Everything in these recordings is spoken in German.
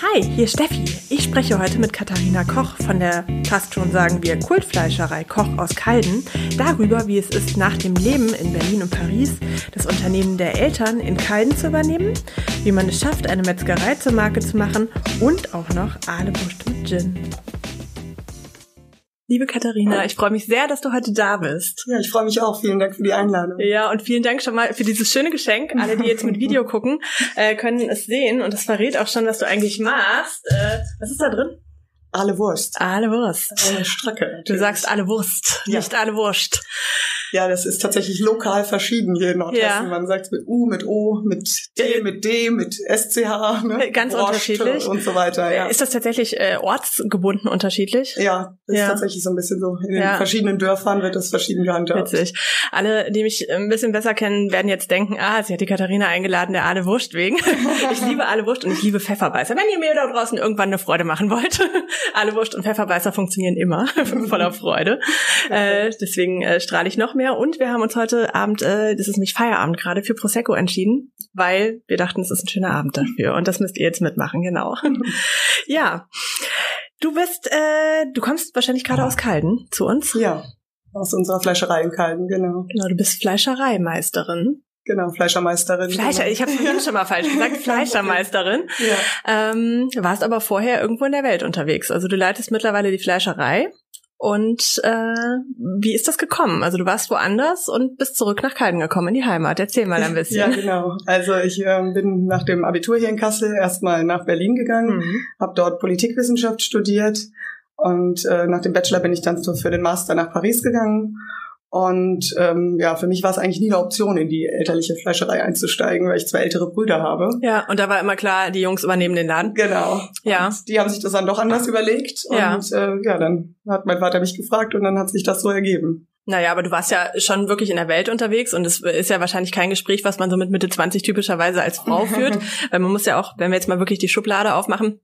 Hi, hier Steffi. Ich spreche heute mit Katharina Koch von der, fast schon sagen wir, Kultfleischerei Koch aus Kalden darüber, wie es ist, nach dem Leben in Berlin und Paris das Unternehmen der Eltern in Kalden zu übernehmen, wie man es schafft, eine Metzgerei zur Marke zu machen und auch noch Ahlewurst mit Gin. Liebe Katharina, ich freue mich sehr, dass du heute da bist. Ja, ich freue mich auch. Vielen Dank für die Einladung. Ja, und vielen Dank schon mal für dieses schöne Geschenk. Alle, die jetzt mit Video gucken, äh, können es sehen und das verrät auch schon, was du eigentlich machst. Äh, was ist da drin? Alle Wurst. Alle Wurst. Eine Stracke. Du sagst alle Wurst, Ja. nicht alle Wurst. Ja, das ist tatsächlich lokal verschieden hier in Nordhessen. Ja. Man sagt mit U, mit O, mit T, mit D, mit SCH. Ne? Ganz Wurst unterschiedlich. Und so weiter, ja. Ist das tatsächlich äh, ortsgebunden unterschiedlich? ja, das Ja. ist tatsächlich so ein bisschen so. In den verschiedenen Dörfern wird das verschieden gehandhabt. Witzig. Alle, die mich ein bisschen besser kennen, werden jetzt denken, ah, sie hat die Katharina eingeladen, der Aale Wurst wegen. ich liebe Aale Wurst und ich liebe Pfefferbeißer. Wenn ihr mir da draußen irgendwann eine Freude machen wollt, Aale Wurst und Pfefferbeißer funktionieren immer voller Freude. Äh, deswegen äh, strahle ich noch mehr. Und wir haben uns heute Abend, äh, das ist nämlich Feierabend gerade, für Prosecco entschieden, weil wir dachten, es ist ein schöner Abend dafür. Und das müsst ihr jetzt mitmachen, genau. ja. Du bist, äh, du kommst wahrscheinlich gerade aus Kalden zu uns. Ja, aus unserer Fleischerei in Kalden, genau. Genau, du bist Fleischereimeisterin. Genau, Fleischermeisterin. Fleischer, genau. ich habe vorhin schon mal falsch gesagt, Fleischermeisterin. Ja. Ähm, warst aber vorher irgendwo in der Welt unterwegs. Also du leitest mittlerweile die Fleischerei. Und äh, wie ist das gekommen? Also du warst woanders und bist zurück nach Kalden gekommen, in die Heimat. Erzähl mal ein Ja, bisschen. genau. Also ich ähm, bin nach dem Abitur hier in Kassel erstmal nach Berlin gegangen, Mhm. habe dort Politikwissenschaft studiert und äh, nach dem Bachelor bin ich dann so für den Master nach Paris gegangen. Und ähm, ja, für mich war es eigentlich nie eine Option, in die elterliche Fleischerei einzusteigen, weil ich zwei ältere Brüder habe. Ja, und da war immer klar, die Jungs übernehmen den Laden. Genau. Ja. Und die haben sich das dann doch anders überlegt. Ja. Und äh, ja, dann hat mein Vater mich gefragt und dann hat sich das so ergeben. Naja, aber du warst ja schon wirklich in der Welt unterwegs und es ist ja wahrscheinlich kein Gespräch, was man so mit Mitte 20 typischerweise als Frau führt. Weil man muss ja auch, wenn wir jetzt mal wirklich die Schublade aufmachen,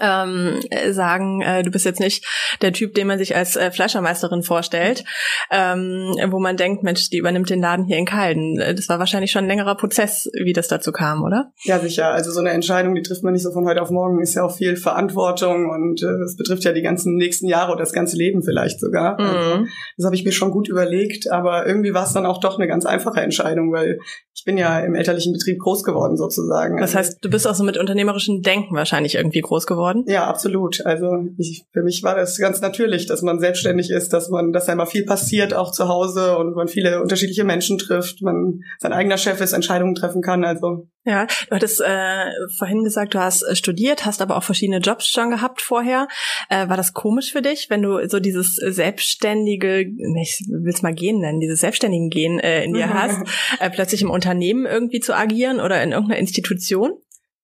ähm, äh, sagen, äh, du bist jetzt nicht der Typ, den man sich als äh, Fleischermeisterin vorstellt, ähm, wo man denkt, Mensch, die übernimmt den Laden hier in Kalden. Äh, Das war wahrscheinlich schon ein längerer Prozess, wie das dazu kam, oder? Ja, sicher. Also so eine Entscheidung, die trifft man nicht so von heute auf morgen, ist ja auch viel Verantwortung und äh, es betrifft ja die ganzen nächsten Jahre oder das ganze Leben vielleicht sogar. Also, Mhm. das habe ich mir schon gut überlegt, aber irgendwie war es dann auch doch eine ganz einfache Entscheidung, weil ich bin ja im elterlichen Betrieb groß geworden sozusagen. Das Also, heißt, du bist auch so mit unternehmerischem Denken wahrscheinlich irgendwie groß geworden. ja, absolut. Also ich, für mich war das ganz natürlich, dass man selbstständig ist, dass man, dass einmal viel passiert auch zu Hause und man viele unterschiedliche Menschen trifft, man sein eigener Chef ist, Entscheidungen treffen kann. Also Ja, du hattest äh, vorhin gesagt, du hast äh, studiert, hast aber auch verschiedene Jobs schon gehabt vorher. Äh, war das komisch für dich, wenn du so dieses selbstständige, ich will es mal gehen nennen, dieses selbstständigen Gehen äh, in dir hast, äh, plötzlich im Unternehmen irgendwie zu agieren oder in irgendeiner Institution?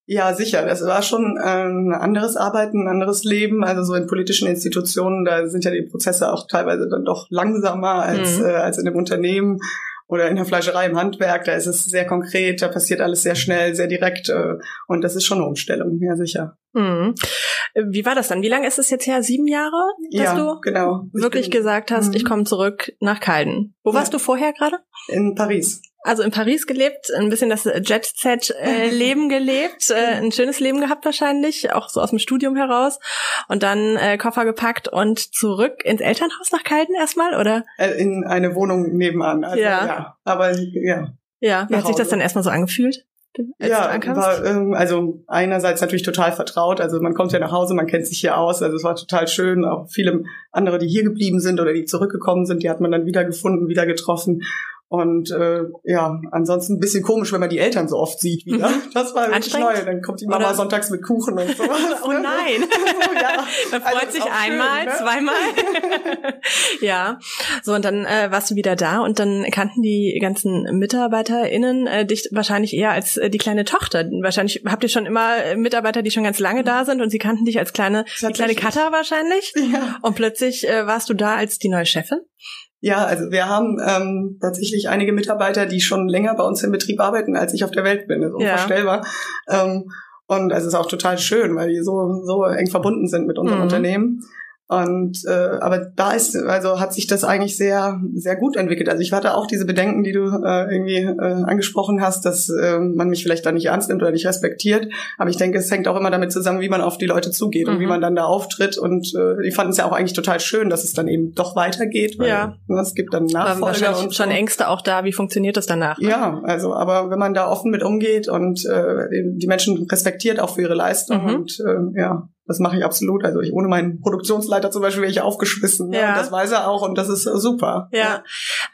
Ja, sicher. Das war schon ähm, ein anderes Arbeiten, ein anderes Leben. Also so in politischen Institutionen, da sind ja die Prozesse auch teilweise dann doch langsamer als, Mhm. äh, als in einem Unternehmen oder in der Fleischerei im Handwerk. Da ist es sehr konkret, da passiert alles sehr schnell, sehr direkt. Äh, und das ist schon eine Umstellung, ja sicher. Mhm. Wie war das dann? Wie lange ist es jetzt her? Sieben Jahre, dass ja, du genau. Ich wirklich bin gesagt hast, Mhm. ich komme zurück nach Kalden. Wo warst du vorher gerade? in Paris. Also in Paris gelebt, ein bisschen das Jet-Set-Leben gelebt, äh, ein schönes Leben gehabt wahrscheinlich, auch so aus dem Studium heraus. Und dann äh, Koffer gepackt und zurück ins Elternhaus nach Kalden erstmal, oder? Äh, in eine Wohnung nebenan. Also, Ja. ja. Aber ja, Ja. Wie hat sich das Hause. dann erstmal so angefühlt? Als ja, war ähm, also einerseits natürlich total vertraut. Also man kommt ja nach Hause, man kennt sich hier aus. Also es war total schön. Auch viele andere, die hier geblieben sind oder die zurückgekommen sind, die hat man dann wieder gefunden, wieder getroffen. Und äh, ja, ansonsten ein bisschen komisch, wenn man die Eltern so oft sieht wieder. Das war wirklich neu. Dann kommt die Mama Oder- sonntags mit Kuchen und sowas. Oh nein. ja. Man freut Also sich auch schön, einmal, ne? zweimal. ja. So, und dann äh, warst du wieder da und dann kannten die ganzen MitarbeiterInnen äh, dich wahrscheinlich eher als äh, die kleine Tochter. Wahrscheinlich habt ihr schon immer äh, Mitarbeiter, die schon ganz lange da sind und sie kannten dich als kleine, die kleine. Cutter wahrscheinlich. Ja. Und plötzlich äh, warst du da als die neue Chefin. Ja, also wir haben ähm, tatsächlich einige Mitarbeiter, die schon länger bei uns im Betrieb arbeiten, als ich auf der Welt bin. Das ist Ja. unvorstellbar. Ähm, und es ist auch total schön, weil die so, so eng verbunden sind mit unserem Mhm. Unternehmen. Und äh, aber da ist also hat sich das eigentlich sehr sehr gut entwickelt. Also ich hatte auch diese Bedenken, die du äh, irgendwie äh, angesprochen hast, dass äh, man mich vielleicht da nicht ernst nimmt oder nicht respektiert. Aber ich denke, es hängt auch immer damit zusammen, wie man auf die Leute zugeht mhm. und wie mhm. man dann da auftritt. Und äh, die fanden es ja auch eigentlich total schön, dass es dann eben doch weitergeht. Weil, ja. Ne, es gibt dann Nachfolger und schon Ängste auch da. Wie funktioniert das danach? Ne? Ja, also aber wenn man da offen mit umgeht und äh, die Menschen respektiert auch für ihre Leistung mhm. und äh, ja, das mache ich absolut. Also ich ohne meinen Produktionsleiter zum Beispiel wäre ich aufgeschmissen. Ne? Ja. Und das weiß er auch und das ist äh, super. Ja.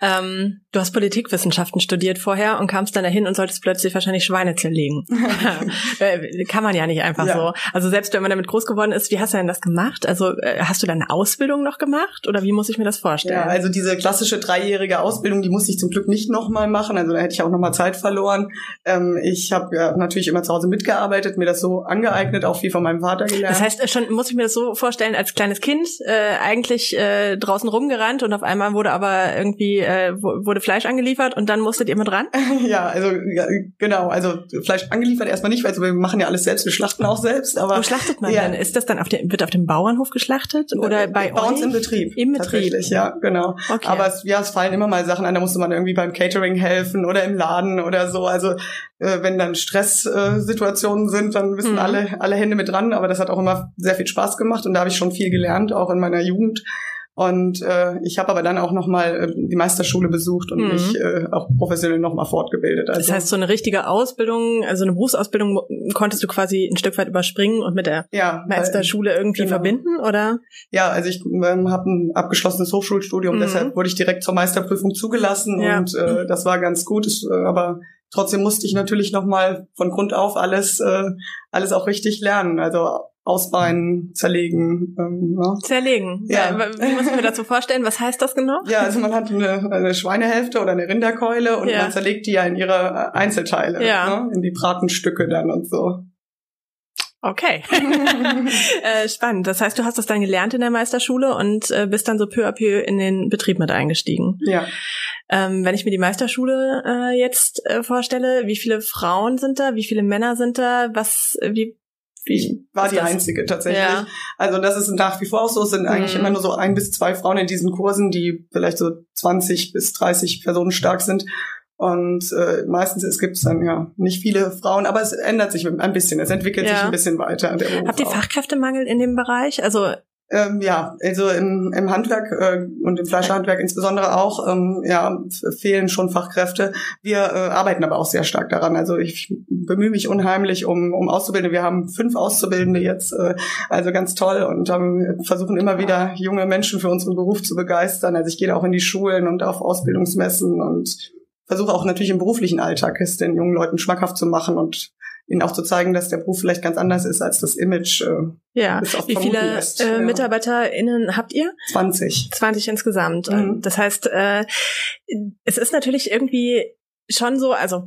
ja. Ähm, du hast Politikwissenschaften studiert vorher und kamst dann dahin und solltest plötzlich wahrscheinlich Schweine zerlegen. Äh, kann man ja nicht einfach ja. so. Also selbst wenn man damit groß geworden ist, wie hast du denn das gemacht? Also äh, hast du deine Ausbildung noch gemacht oder wie muss ich mir das vorstellen? Ja, also diese klassische dreijährige Ausbildung, die musste ich zum Glück nicht nochmal machen. Also da hätte ich auch nochmal Zeit verloren. Ähm, ich habe ja natürlich immer zu Hause mitgearbeitet, mir das so angeeignet, auch viel von meinem Vater gelernt heißt, äh, schon muss ich mir das so vorstellen, als kleines Kind äh, eigentlich äh, draußen rumgerannt und auf einmal wurde aber irgendwie äh, wurde Fleisch angeliefert und dann musstet ihr mit ran? ja, also ja, genau, also Fleisch angeliefert erstmal nicht, weil wir machen ja alles selbst, wir schlachten auch selbst. Aber wo schlachtet man ja. dann? Ist das dann auf dem wird auf dem Bauernhof geschlachtet oder bei, bei uns im Betrieb? Im Betrieb, ja, genau. Okay. Aber es, ja, es fallen immer mal Sachen an, da musste man irgendwie beim Catering helfen oder im Laden oder so. Also äh, wenn dann Stresssituationen äh, sind, dann wissen mhm. alle alle Hände mit dran. Aber das hat auch immer sehr viel Spaß gemacht und da habe ich schon viel gelernt, auch in meiner Jugend. Und äh, ich habe aber dann auch nochmal äh, die Meisterschule besucht und mhm. mich äh, auch professionell nochmal fortgebildet. Also, das heißt, so eine richtige Ausbildung, also eine Berufsausbildung konntest du quasi ein Stück weit überspringen und mit der ja, Meisterschule irgendwie genau. verbinden, oder? Ja, also ich ähm, habe ein abgeschlossenes Hochschulstudium, mhm. deshalb wurde ich direkt zur Meisterprüfung zugelassen ja. und äh, das war ganz gut. Ich, äh, aber trotzdem musste ich natürlich nochmal von Grund auf alles, äh, alles auch richtig lernen. Also ausbeinen, zerlegen. Ähm, ja. Zerlegen. Ja. Wie muss ich mir dazu vorstellen? Was heißt das genau? Ja, also man hat eine, eine Schweinehälfte oder eine Rinderkeule und ja. man zerlegt die ja in ihre Einzelteile, ja. ne? in die Bratenstücke dann und so. Okay. äh, spannend. Das heißt, du hast das dann gelernt in der Meisterschule und äh, bist dann so peu à peu in den Betrieb mit eingestiegen. Ja. Ähm, wenn ich mir die Meisterschule äh, jetzt äh, vorstelle, wie viele Frauen sind da, wie viele Männer sind da, was, wie ich war die einzige tatsächlich. Ja. Also das ist nach wie vor auch so. Es sind eigentlich mhm. immer nur so ein bis zwei Frauen in diesen Kursen, die vielleicht so 20 bis 30 Personen stark sind. Und äh, meistens es gibt dann ja nicht viele Frauen, aber es ändert sich ein bisschen. Es entwickelt ja. sich ein bisschen weiter. Habt ihr Fachkräftemangel in dem Bereich? Also ähm, ja, also im, im Handwerk äh, und im Fleischhandwerk insbesondere auch, ähm, ja, fehlen schon Fachkräfte. Wir äh, arbeiten aber auch sehr stark daran. Also ich bemühe mich unheimlich um, um Auszubildende. Wir haben fünf Auszubildende jetzt, äh, also ganz toll und ähm, versuchen immer wieder junge Menschen für unseren Beruf zu begeistern. Also ich gehe auch in die Schulen und auf Ausbildungsmessen und versuche auch natürlich im beruflichen Alltag es den jungen Leuten schmackhaft zu machen und ihnen auch zu zeigen, dass der Beruf vielleicht ganz anders ist als das Image. Äh, ja, wie viele lässt. Äh, MitarbeiterInnen habt ihr? 20. 20 insgesamt. Mhm. Das heißt, äh, es ist natürlich irgendwie schon so, also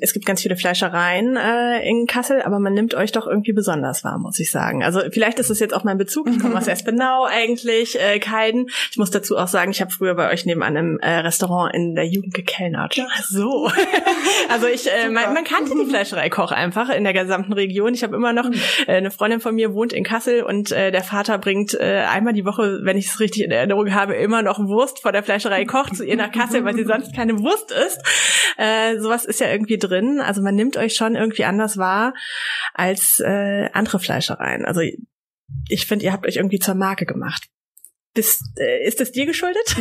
es gibt ganz viele Fleischereien äh, in Kassel, aber man nimmt euch doch irgendwie besonders wahr, muss ich sagen. Also vielleicht ist es jetzt auch mein Bezug. Ich komme aus Espenau eigentlich, äh, Keiden. Ich muss dazu auch sagen, ich habe früher bei euch nebenan im äh, Restaurant in der Jugend gekellnert. Ja. So. also ich, äh, man, man kannte die Fleischerei Koch einfach in der gesamten Region. Ich habe immer noch mhm. äh, eine Freundin von mir wohnt in Kassel und äh, der Vater bringt äh, einmal die Woche, wenn ich es richtig in Erinnerung habe, immer noch Wurst vor der Fleischerei Koch zu ihr nach Kassel, weil sie sonst keine Wurst isst. Äh, sowas ist ja irgendwie drin. Also man nimmt euch schon irgendwie anders wahr als äh, andere Fleischereien. Also ich finde, ihr habt euch irgendwie zur Marke gemacht. Bist, äh, ist das dir geschuldet?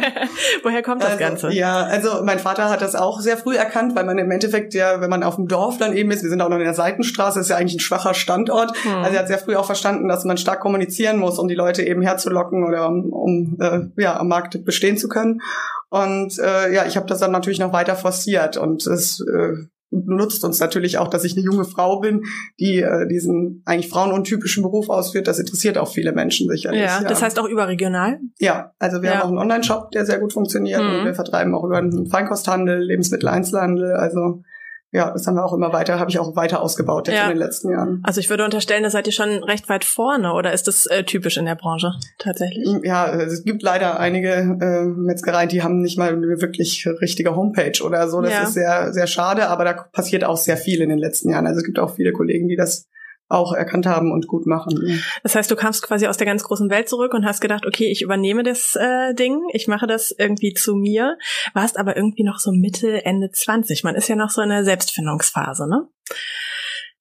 Woher kommt das also, Ganze? Ja, also mein Vater hat das auch sehr früh erkannt, weil man im Endeffekt ja, wenn man auf dem Dorf dann eben ist, wir sind auch noch in der Seitenstraße, ist ja eigentlich ein schwacher Standort. Hm. Also er hat sehr früh auch verstanden, dass man stark kommunizieren muss, um die Leute eben herzulocken oder um, um äh, ja, am Markt bestehen zu können. Und äh, ja, ich habe das dann natürlich noch weiter forciert und es äh, nutzt uns natürlich auch, dass ich eine junge Frau bin, die äh, diesen eigentlich frauenuntypischen Beruf ausführt. Das interessiert auch viele Menschen sicherlich. Ja, ja. das heißt auch überregional? Ja, also wir ja. haben auch einen Online-Shop, der sehr gut funktioniert mhm. und wir vertreiben auch über einen Feinkosthandel, Lebensmitteleinzelhandel. Also ja, das haben wir auch immer weiter, habe ich auch weiter ausgebaut jetzt ja. in den letzten Jahren. Also ich würde unterstellen, da seid ihr schon recht weit vorne oder ist das äh, typisch in der Branche tatsächlich? Ja, es gibt leider einige äh, Metzgereien, die haben nicht mal eine wirklich richtige Homepage oder so. Das ja. ist sehr, sehr schade, aber da passiert auch sehr viel in den letzten Jahren. Also es gibt auch viele Kollegen, die das auch erkannt haben und gut machen. Das heißt, du kamst quasi aus der ganz großen Welt zurück und hast gedacht, okay, ich übernehme das äh, Ding, ich mache das irgendwie zu mir, warst aber irgendwie noch so Mitte, Ende 20. Man ist ja noch so in der Selbstfindungsphase, ne?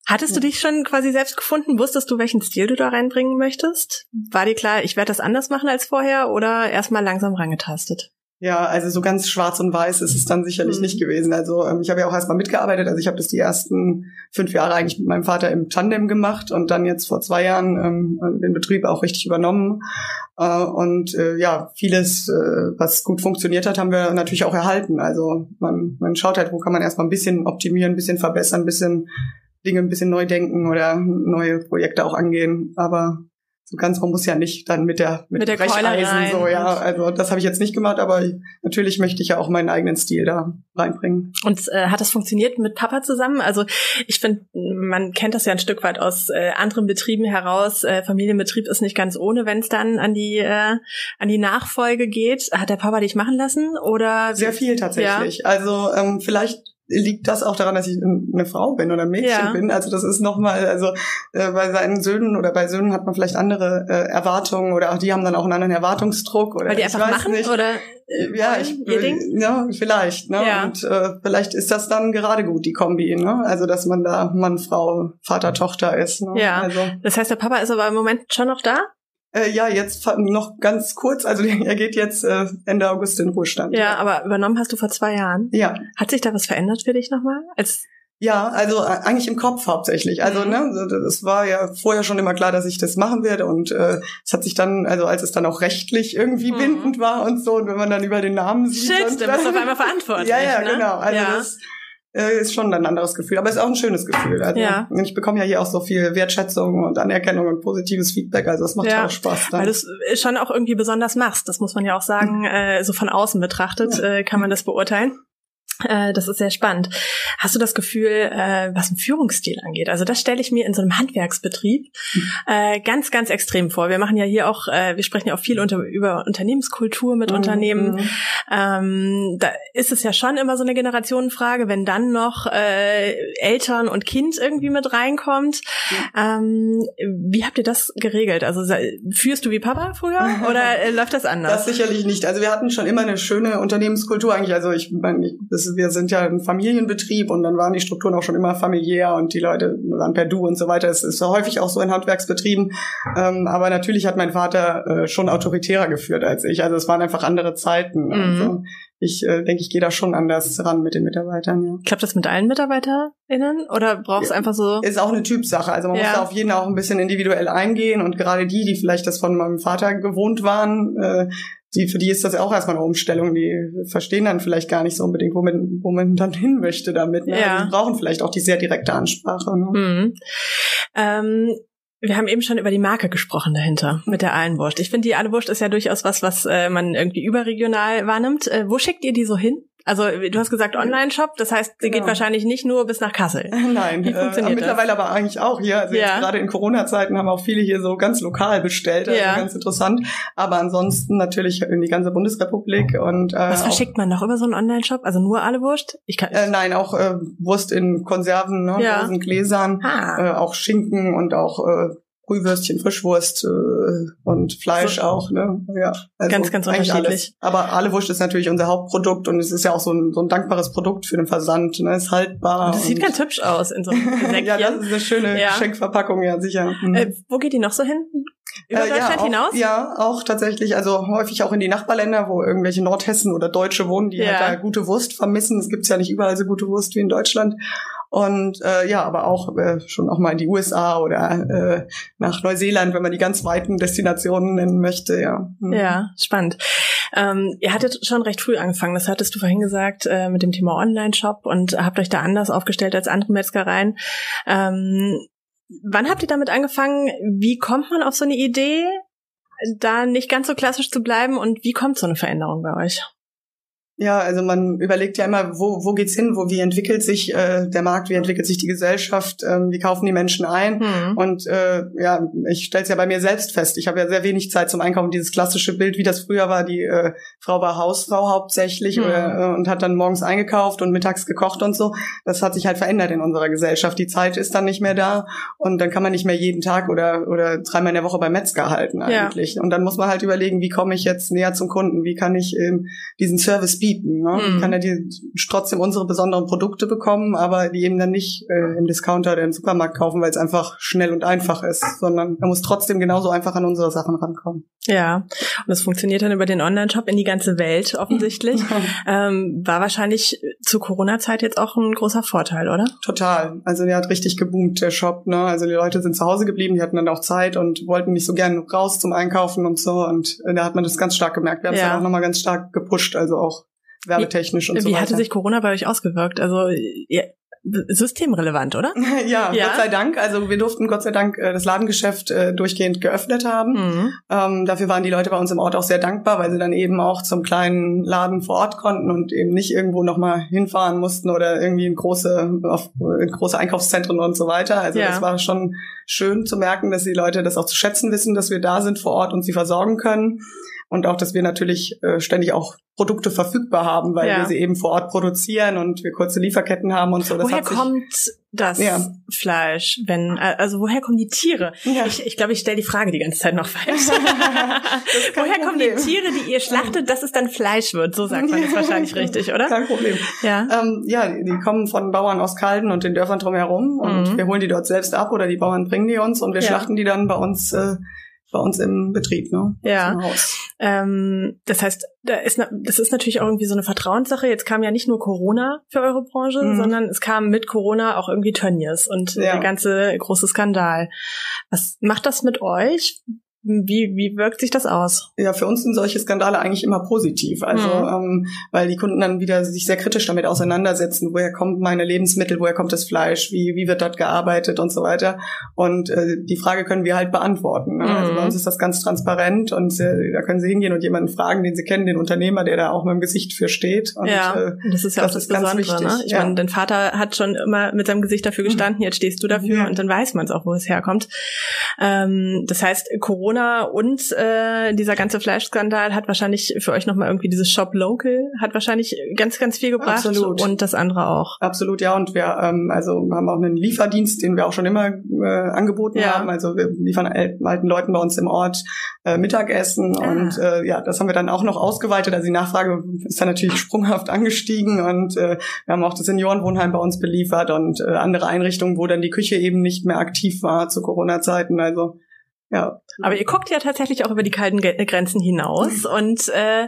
Hattest du dich schon quasi selbst gefunden? Wusstest du, welchen Stil du da reinbringen möchtest? War dir klar, ich werde das anders machen als vorher oder erstmal langsam rangetastet? Ja, also so ganz schwarz und weiß ist es dann sicherlich mhm. nicht gewesen. Also ähm, ich habe ja auch erstmal mitgearbeitet. Also ich habe das die ersten fünf Jahre eigentlich mit meinem Vater im Tandem gemacht und dann jetzt vor zwei Jahren ähm, den Betrieb auch richtig übernommen. Äh, und äh, ja, vieles, äh, was gut funktioniert hat, haben wir natürlich auch erhalten. Also man, man schaut halt, wo kann man erstmal ein bisschen optimieren, ein bisschen verbessern, ein bisschen Dinge ein bisschen neu denken oder neue Projekte auch angehen. Aber so ganz rum muss ja nicht dann mit der mit, mit der Brecheisen so ja. also das habe ich jetzt nicht gemacht aber natürlich möchte ich ja auch meinen eigenen Stil da reinbringen. Und äh, hat das funktioniert mit Papa zusammen? Also ich finde man kennt das ja ein Stück weit aus äh, anderen Betrieben heraus. Äh, Familienbetrieb ist nicht ganz ohne wenn es dann an die äh, an die Nachfolge geht. Hat der Papa dich machen lassen oder sehr viel tatsächlich. Ja. also ähm, vielleicht liegt das auch daran, dass ich eine Frau bin oder ein Mädchen ja. bin. Also das ist nochmal, also äh, bei seinen Söhnen oder bei Söhnen hat man vielleicht andere äh, Erwartungen oder auch die haben dann auch einen anderen Erwartungsdruck oder Weil die einfach machen nicht. oder äh, ja, ich, ja, vielleicht, ne? Ja. Und äh, vielleicht ist das dann gerade gut die Kombi, ne? Also dass man da Mann, Frau, Vater, Tochter ist. Ne? Ja. Also. Das heißt, der Papa ist aber im Moment schon noch da? Äh, ja, jetzt noch ganz kurz. Also er geht jetzt äh, Ende August in Ruhestand. Ja, aber übernommen hast du vor zwei Jahren. Ja. Hat sich da was verändert für dich nochmal? Als ja, also äh, eigentlich im Kopf hauptsächlich. Also mhm. ne, es war ja vorher schon immer klar, dass ich das machen werde und äh, es hat sich dann, also als es dann auch rechtlich irgendwie mhm. bindend war und so und wenn man dann über den Namen sieht. Shit, und, dann bist du auf einmal verantwortlich. ja, ja, ne? genau. Also ja. das äh, ist schon ein anderes Gefühl. Aber es ist auch ein schönes Gefühl. Also ja. ich bekomme ja hier auch so viel Wertschätzung und Anerkennung und positives Feedback. Also es macht ja, auch Spaß. Dann. Weil du es schon auch irgendwie besonders machst. Das muss man ja auch sagen, äh, so von außen betrachtet ja. äh, kann man das beurteilen. Äh, das ist sehr spannend. Hast du das Gefühl, äh, was ein Führungsstil angeht? Also das stelle ich mir in so einem Handwerksbetrieb äh, ganz, ganz extrem vor. Wir machen ja hier auch, wir sprechen ja auch viel unter, über Unternehmenskultur mit mhm. Unternehmen. Mhm. Ähm, da ist es ja schon immer so eine Generationenfrage, wenn dann noch äh, Eltern und Kind irgendwie mit reinkommt. Mhm. Ähm, wie habt ihr das geregelt? Also führst du wie Papa früher oder läuft das anders? Das sicherlich nicht. Also wir hatten schon immer eine schöne Unternehmenskultur eigentlich. Also ich meine, das wir sind ja ein Familienbetrieb und dann waren die Strukturen auch schon immer familiär und die Leute waren per Du und so weiter. Es ist häufig auch so in Handwerksbetrieben. Ähm, aber natürlich hat mein Vater äh, schon autoritärer geführt als ich. Also es waren einfach andere Zeiten. Mhm. Also ich äh, denke, ich gehe da schon anders ran mit den Mitarbeitern. Ja. Klappt das mit allen MitarbeiterInnen oder brauchst du ja. einfach so? Ist auch eine Typsache. Also man ja. muss da auf jeden auch ein bisschen individuell eingehen und gerade die, die vielleicht das von meinem Vater gewohnt waren, äh, die, für die ist das auch erstmal eine Umstellung. Die verstehen dann vielleicht gar nicht so unbedingt, wo man, wo man dann hin möchte damit. Ne? Ja. Also die brauchen vielleicht auch die sehr direkte Ansprache. Ne? Mhm. Ähm, wir haben eben schon über die Marke gesprochen dahinter mit der Ahlenwurst. Ich finde, die Ahlenwurst ist ja durchaus was, was äh, man irgendwie überregional wahrnimmt. Äh, wo schickt ihr die so hin? Also du hast gesagt Online-Shop, das heißt, sie genau. geht wahrscheinlich nicht nur bis nach Kassel. Nein, Wie funktioniert äh, mittlerweile das? aber eigentlich auch hier. Also ja. gerade in Corona-Zeiten haben auch viele hier so ganz lokal bestellt, also ja. ganz interessant. Aber ansonsten natürlich in die ganze Bundesrepublik und äh, Was verschickt man noch über so einen Online-Shop? Also nur alle Wurst? Ich kann äh, nein, auch äh, Wurst in Konserven, ne, ja. Dosen, Gläsern, ah. äh, auch Schinken und auch äh, Brühwürstchen, Frischwurst äh, und Fleisch so. auch. Ne? Ja, also ganz, ganz unterschiedlich. Alles. Aber Ahlewurst ist natürlich unser Hauptprodukt und es ist ja auch so ein, so ein dankbares Produkt für den Versand. Ne? Ist haltbar. Das sieht ganz hübsch aus in so einem Ja, das ist eine schöne ja. Schenkverpackung, ja sicher. Mhm. Äh, wo geht die noch so hin? Über äh, Deutschland ja, auch, hinaus? Ja, auch tatsächlich. Also häufig auch in die Nachbarländer, wo irgendwelche Nordhessen oder Deutsche wohnen, die ja. halt da gute Wurst vermissen. Es gibt ja nicht überall so gute Wurst wie in Deutschland. Und äh, ja, aber auch äh, schon auch mal in die USA oder äh, nach Neuseeland, wenn man die ganz weiten Destinationen nennen möchte, ja. Mhm. Ja, spannend. Ähm, ihr hattet schon recht früh angefangen, das hattest du vorhin gesagt, äh, mit dem Thema Online-Shop und habt euch da anders aufgestellt als andere Metzgereien. Ähm, wann habt ihr damit angefangen? Wie kommt man auf so eine Idee, da nicht ganz so klassisch zu bleiben und wie kommt so eine Veränderung bei euch? Ja, also man überlegt ja immer, wo, wo geht's hin, wo, wie entwickelt sich äh, der Markt, wie entwickelt sich die Gesellschaft, ähm, wie kaufen die Menschen ein. Mhm. Und äh, ja, ich stelle es ja bei mir selbst fest. Ich habe ja sehr wenig Zeit zum Einkaufen. Dieses klassische Bild, wie das früher war, die äh, Frau war Hausfrau hauptsächlich mhm. oder, äh, und hat dann morgens eingekauft und mittags gekocht und so. Das hat sich halt verändert in unserer Gesellschaft. Die Zeit ist dann nicht mehr da und dann kann man nicht mehr jeden Tag oder, oder dreimal in der Woche beim Metzger halten eigentlich. Ja. Und dann muss man halt überlegen, wie komme ich jetzt näher zum Kunden, wie kann ich ähm, diesen Service bieten bieten. Ne? Mhm. Kann ja die trotzdem unsere besonderen Produkte bekommen, aber die eben dann nicht äh, im Discounter oder im Supermarkt kaufen, weil es einfach schnell und einfach ist, sondern er muss trotzdem genauso einfach an unsere Sachen rankommen. Ja, und das funktioniert dann über den Online-Shop in die ganze Welt offensichtlich. ähm, war wahrscheinlich zu Corona-Zeit jetzt auch ein großer Vorteil, oder? Total. Also der hat richtig geboomt, der Shop. Ne? Also die Leute sind zu Hause geblieben, die hatten dann auch Zeit und wollten nicht so gerne raus zum Einkaufen und so. Und äh, da hat man das ganz stark gemerkt. Wir haben es ja. dann auch nochmal ganz stark gepusht, also auch werbetechnisch und wie so weiter. Wie hatte sich Corona bei euch ausgewirkt? Also ihr, systemrelevant, oder? ja, ja, Gott sei Dank. Also wir durften Gott sei Dank äh, das Ladengeschäft äh, durchgehend geöffnet haben. Mhm. Ähm, dafür waren die Leute bei uns im Ort auch sehr dankbar, weil sie dann eben auch zum kleinen Laden vor Ort konnten und eben nicht irgendwo nochmal hinfahren mussten oder irgendwie in große, auf, in große Einkaufszentren und so weiter. Also ja. das war schon schön zu merken, dass die Leute das auch zu schätzen wissen, dass wir da sind vor Ort und sie versorgen können und auch, dass wir natürlich äh, ständig auch Produkte verfügbar haben, weil ja. wir sie eben vor Ort produzieren und wir kurze Lieferketten haben und so. Das woher kommt das ja. Fleisch, wenn also woher kommen die Tiere? Ja. Ich, ich glaube, ich stelle die Frage die ganze Zeit noch falsch. woher kommen die Tiere, die ihr schlachtet, dass es dann Fleisch wird? So sagt man es wahrscheinlich richtig, oder? Kein Problem. Ja, ähm, ja, die, die, kommen von Bauern aus Kalden und den Dörfern drumherum und mhm. wir holen die dort selbst ab oder die Bauern bringen die uns und wir schlachten die dann bei uns äh, bei uns im Betrieb, ne? Ja. Ähm, das heißt, da ist, das ist natürlich auch irgendwie so eine Vertrauenssache. Jetzt kam ja nicht nur Corona für eure Branche, mhm. sondern es kam mit Corona auch irgendwie Tönnies und ja. der ganze große Skandal. Was macht das mit euch? Wie, wie wirkt sich das aus? Ja, für uns sind solche Skandale eigentlich immer positiv. Also, mhm. ähm, weil die Kunden dann wieder sich sehr kritisch damit auseinandersetzen, woher kommt meine Lebensmittel, woher kommt das Fleisch, wie, wie wird dort gearbeitet und so weiter. Und äh, die Frage können wir halt beantworten. Ne? Mhm. Also bei uns ist das ganz transparent und äh, da können sie hingehen und jemanden fragen, den sie kennen, den Unternehmer, der da auch mit dem Gesicht für steht. Und, ja, äh, das ist ja das auch das Besondere. Ne? Ich ja. meine, dein Vater hat schon immer mit seinem Gesicht dafür gestanden, jetzt stehst du dafür ja. und dann weiß man es auch, wo es herkommt. Ähm, das heißt, Corona Corona und äh, dieser ganze Fleischskandal hat wahrscheinlich für euch nochmal irgendwie dieses Shop Local, hat wahrscheinlich ganz, ganz viel gebracht Absolut. und das andere auch. Absolut, ja. Und wir ähm, also haben auch einen Lieferdienst, den wir auch schon immer äh, angeboten ja. haben. Also wir liefern alten Leuten bei uns im Ort äh, Mittagessen ah. und äh, ja, das haben wir dann auch noch ausgeweitet. Also die Nachfrage ist dann natürlich sprunghaft angestiegen und äh, wir haben auch das Seniorenwohnheim bei uns beliefert und äh, andere Einrichtungen, wo dann die Küche eben nicht mehr aktiv war zu Corona-Zeiten. Also ja. Aber ihr guckt ja tatsächlich auch über die kalten Grenzen hinaus mhm. und äh,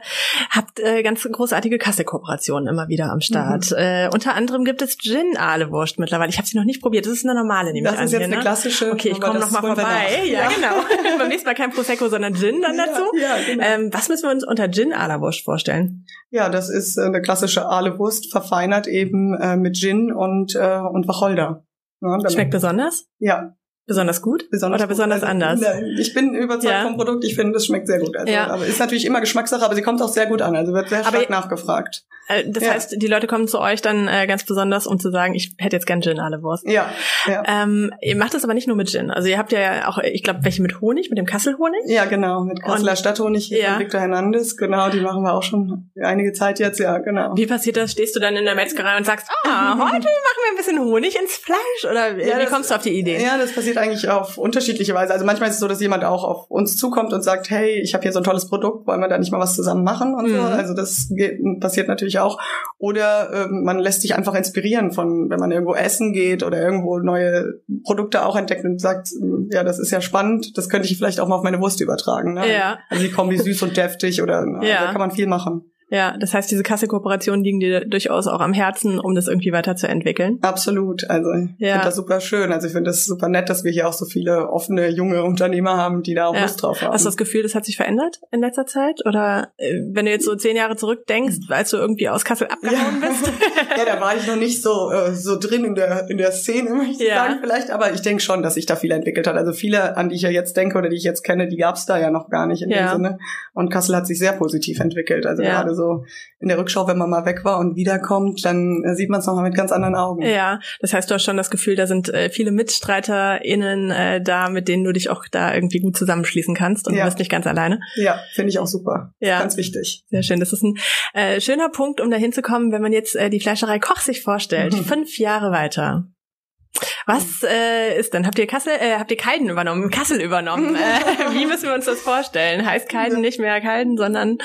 habt äh, ganz großartige Kasse-Kooperationen immer wieder am Start. Mhm. Äh, unter anderem gibt es Gin-Aale-Wurst mittlerweile. Ich habe sie noch nicht probiert. Das ist eine normale, nehme ich an. Das ist jetzt hier, ne? eine klassische. Okay, ich komme noch mal vorbei. Ja, ja, genau. Beim nächsten Mal kein Prosecco, sondern Gin dann dazu. Ja, genau. ähm, was müssen wir uns unter Gin-Aale-Wurst vorstellen? Ja, das ist äh, eine klassische Aale-Wurst, verfeinert eben äh, mit Gin und, äh, und Wacholder. Ja, Schmeckt besonders? Ja, Besonders gut? Besonders oder gut. besonders also, anders? Ich bin überzeugt ja. vom Produkt. Ich finde, es schmeckt sehr gut. Also, ja. aber ist natürlich immer Geschmackssache, aber sie kommt auch sehr gut an. Also wird sehr stark aber, nachgefragt. Äh, das ja. heißt, die Leute kommen zu euch dann äh, ganz besonders, um zu sagen, ich hätte jetzt gern Gin alle Wurst. Ja. ja. Ähm, ihr macht das aber nicht nur mit Gin. Also ihr habt ja auch, ich glaube, welche mit Honig, mit dem Kasselhonig? Ja, genau, mit Kasseler Stadthonig hier ja. von Victor Hernandez. Genau, die machen wir auch schon einige Zeit jetzt. Ja, genau. Wie passiert das? Stehst du dann in der Metzgerei und sagst, ah, heute machen wir ein bisschen Honig ins Fleisch? Oder ja, wie das, kommst du auf die Idee? Ja, das passiert eigentlich auf unterschiedliche Weise. Also manchmal ist es so, dass jemand auch auf uns zukommt und sagt, hey, ich habe hier so ein tolles Produkt, wollen wir da nicht mal was zusammen machen und mhm. so. Also das geht, passiert natürlich auch. Oder äh, man lässt sich einfach inspirieren von, wenn man irgendwo essen geht oder irgendwo neue Produkte auch entdeckt und sagt, ja, das ist ja spannend, das könnte ich vielleicht auch mal auf meine Wurst übertragen. Ne? Ja. Also die Kombi süß und deftig oder ja. da kann man viel machen. Ja, das heißt, diese Kasse-Kooperationen liegen dir durchaus auch am Herzen, um das irgendwie weiterzuentwickeln. Absolut. Also ich ja. finde das super schön. Also ich finde das super nett, dass wir hier auch so viele offene, junge Unternehmer haben, die da auch ja. Lust drauf haben. Hast du das Gefühl, das hat sich verändert in letzter Zeit? Oder äh, wenn du jetzt so zehn Jahre zurückdenkst, als du irgendwie aus Kassel abgehauen ja. bist? ja, da war ich noch nicht so, äh, so drin in der, in der Szene, möchte ich sagen vielleicht. Aber ich denke schon, dass sich da viel entwickelt hat. Also viele, an die ich ja jetzt denke oder die ich jetzt kenne, die gab es da ja noch gar nicht in dem Sinne. Und Kassel hat sich sehr positiv entwickelt. Also gerade Also in der Rückschau, wenn man mal weg war und wiederkommt, dann äh, sieht man es nochmal mit ganz anderen Augen. Ja, das heißt, du hast schon das Gefühl, da sind äh, viele MitstreiterInnen äh, da, mit denen du dich auch da irgendwie gut zusammenschließen kannst und Ja. du bist nicht ganz alleine. Ja, finde ich auch super. Ja. Ganz wichtig. Sehr schön. Das ist ein äh, schöner Punkt, um da hinzukommen, wenn man jetzt äh, die Fleischerei Koch sich vorstellt. Mhm. Fünf Jahre weiter. Was äh, ist denn? Habt ihr Kassel, äh, habt ihr Kalden übernommen? Kassel übernommen? Äh, wie müssen wir uns das vorstellen? Heißt Kalden nicht mehr Kalden, sondern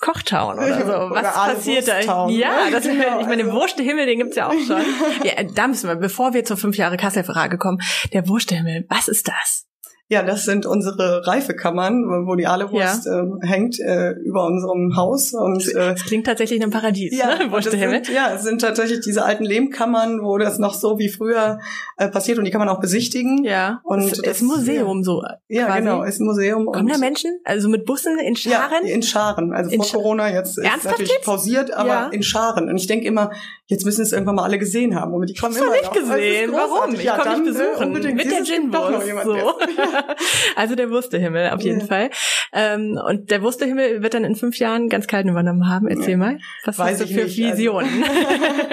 Kochtown oder so? Was Oder Aale passiert da? Wursttown. Ja, das, Genau, ich meine, also- Wursthimmel, den gibt's ja auch schon. Ja, da müssen wir, bevor wir zur fünf Jahre Kassel-Frage kommen, der Wursthimmel, was ist das? Ja, das sind unsere Reifekammern, wo die Ahlewurst ähm, hängt äh, über unserem Haus und äh, Das klingt tatsächlich nach einem Paradies, Ja, ne? das sind, ja, es sind tatsächlich diese alten Lehmkammern, wo das noch so wie früher äh, passiert und die kann man auch besichtigen. Ja, Und das ist ein Museum so. Ja, quasi. genau, ist ein Museum. Kommen da Menschen? Also mit Bussen in ja, Scharen? in Scharen. Also In vor Scha- Corona jetzt ist Ernsthaft natürlich jetzt? pausiert, aber Ja. in Scharen. Und ich denke immer, jetzt müssen es irgendwann mal alle gesehen haben. Und die kommen Ich noch immer nicht noch. Das ist gesehen. Warum? Ich ja, komme nicht äh, besuchen. unbedingt. Mit der Siehst du, es gibt doch noch Ginwurst. So. der- also der Wurstehimmel auf jeden Ja. Fall. Ähm, und der Wurstehimmel wird dann in fünf Jahren ganz kalten übernommen haben. Erzähl Ja. mal. Was Weiß hast du für nicht, also- Visionen?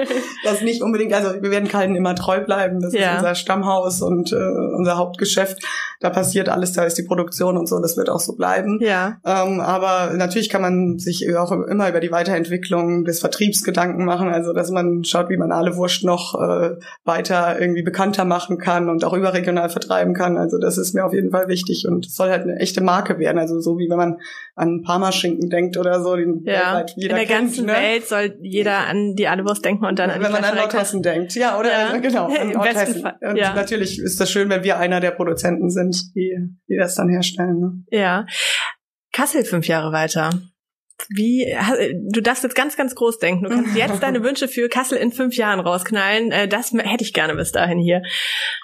das nicht unbedingt, also wir werden Kalden immer treu bleiben. Das Ja. ist unser Stammhaus und äh, unser Hauptgeschäft. Da passiert alles, da ist die Produktion und so, das wird auch so bleiben. ja. Ähm, aber natürlich kann man sich auch immer über die Weiterentwicklung des Vertriebs Gedanken machen, also dass man schaut, wie man alle Wurst noch äh, weiter irgendwie bekannter machen kann und auch überregional vertreiben kann. Also das ist mir auf jeden Fall wichtig und soll halt eine echte Marke werden. Also so wie wenn man an Parmaschinken denkt oder so, den Ja. In jeder der kennt, ganzen ne? Welt soll jeder an die Ahlewurst denken und dann an die wenn man an. Nordhessen denkt, ja, oder Ja. Also, genau, an Im besten Nordhessen. Fall, Und ja. natürlich ist das schön, wenn wir einer der Produzenten sind, die, die das dann herstellen. Ne? Ja. Kassel fünf Jahre weiter. Wie, du darfst jetzt ganz, ganz groß denken. Du kannst jetzt deine Wünsche für Kassel in fünf Jahren rausknallen. Äh, Das hätte ich gerne bis dahin hier.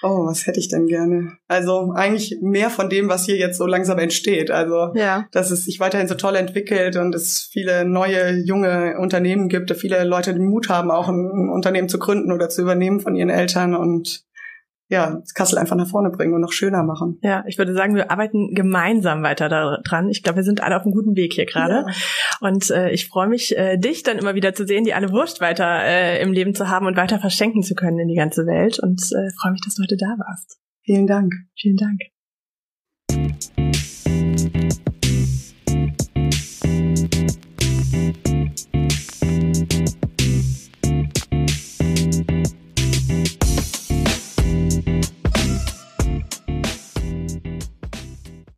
Oh, was hätte ich denn gerne? Also eigentlich mehr von dem, was hier jetzt so langsam entsteht. Also Ja. dass es sich weiterhin so toll entwickelt und es viele neue, junge Unternehmen gibt, viele Leute den Mut haben, auch ein, ein Unternehmen zu gründen oder zu übernehmen von ihren Eltern und ja, Kassel einfach nach vorne bringen und noch schöner machen. Ja, ich würde sagen, wir arbeiten gemeinsam weiter daran. Ich glaube, wir sind alle auf einem guten Weg hier gerade. Ja. Und äh, ich freue mich, äh, dich dann immer wieder zu sehen, die alle Wurst weiter äh, im Leben zu haben und weiter verschenken zu können in die ganze Welt. Und äh, freue mich, dass du heute da warst. Vielen Dank. Vielen Dank.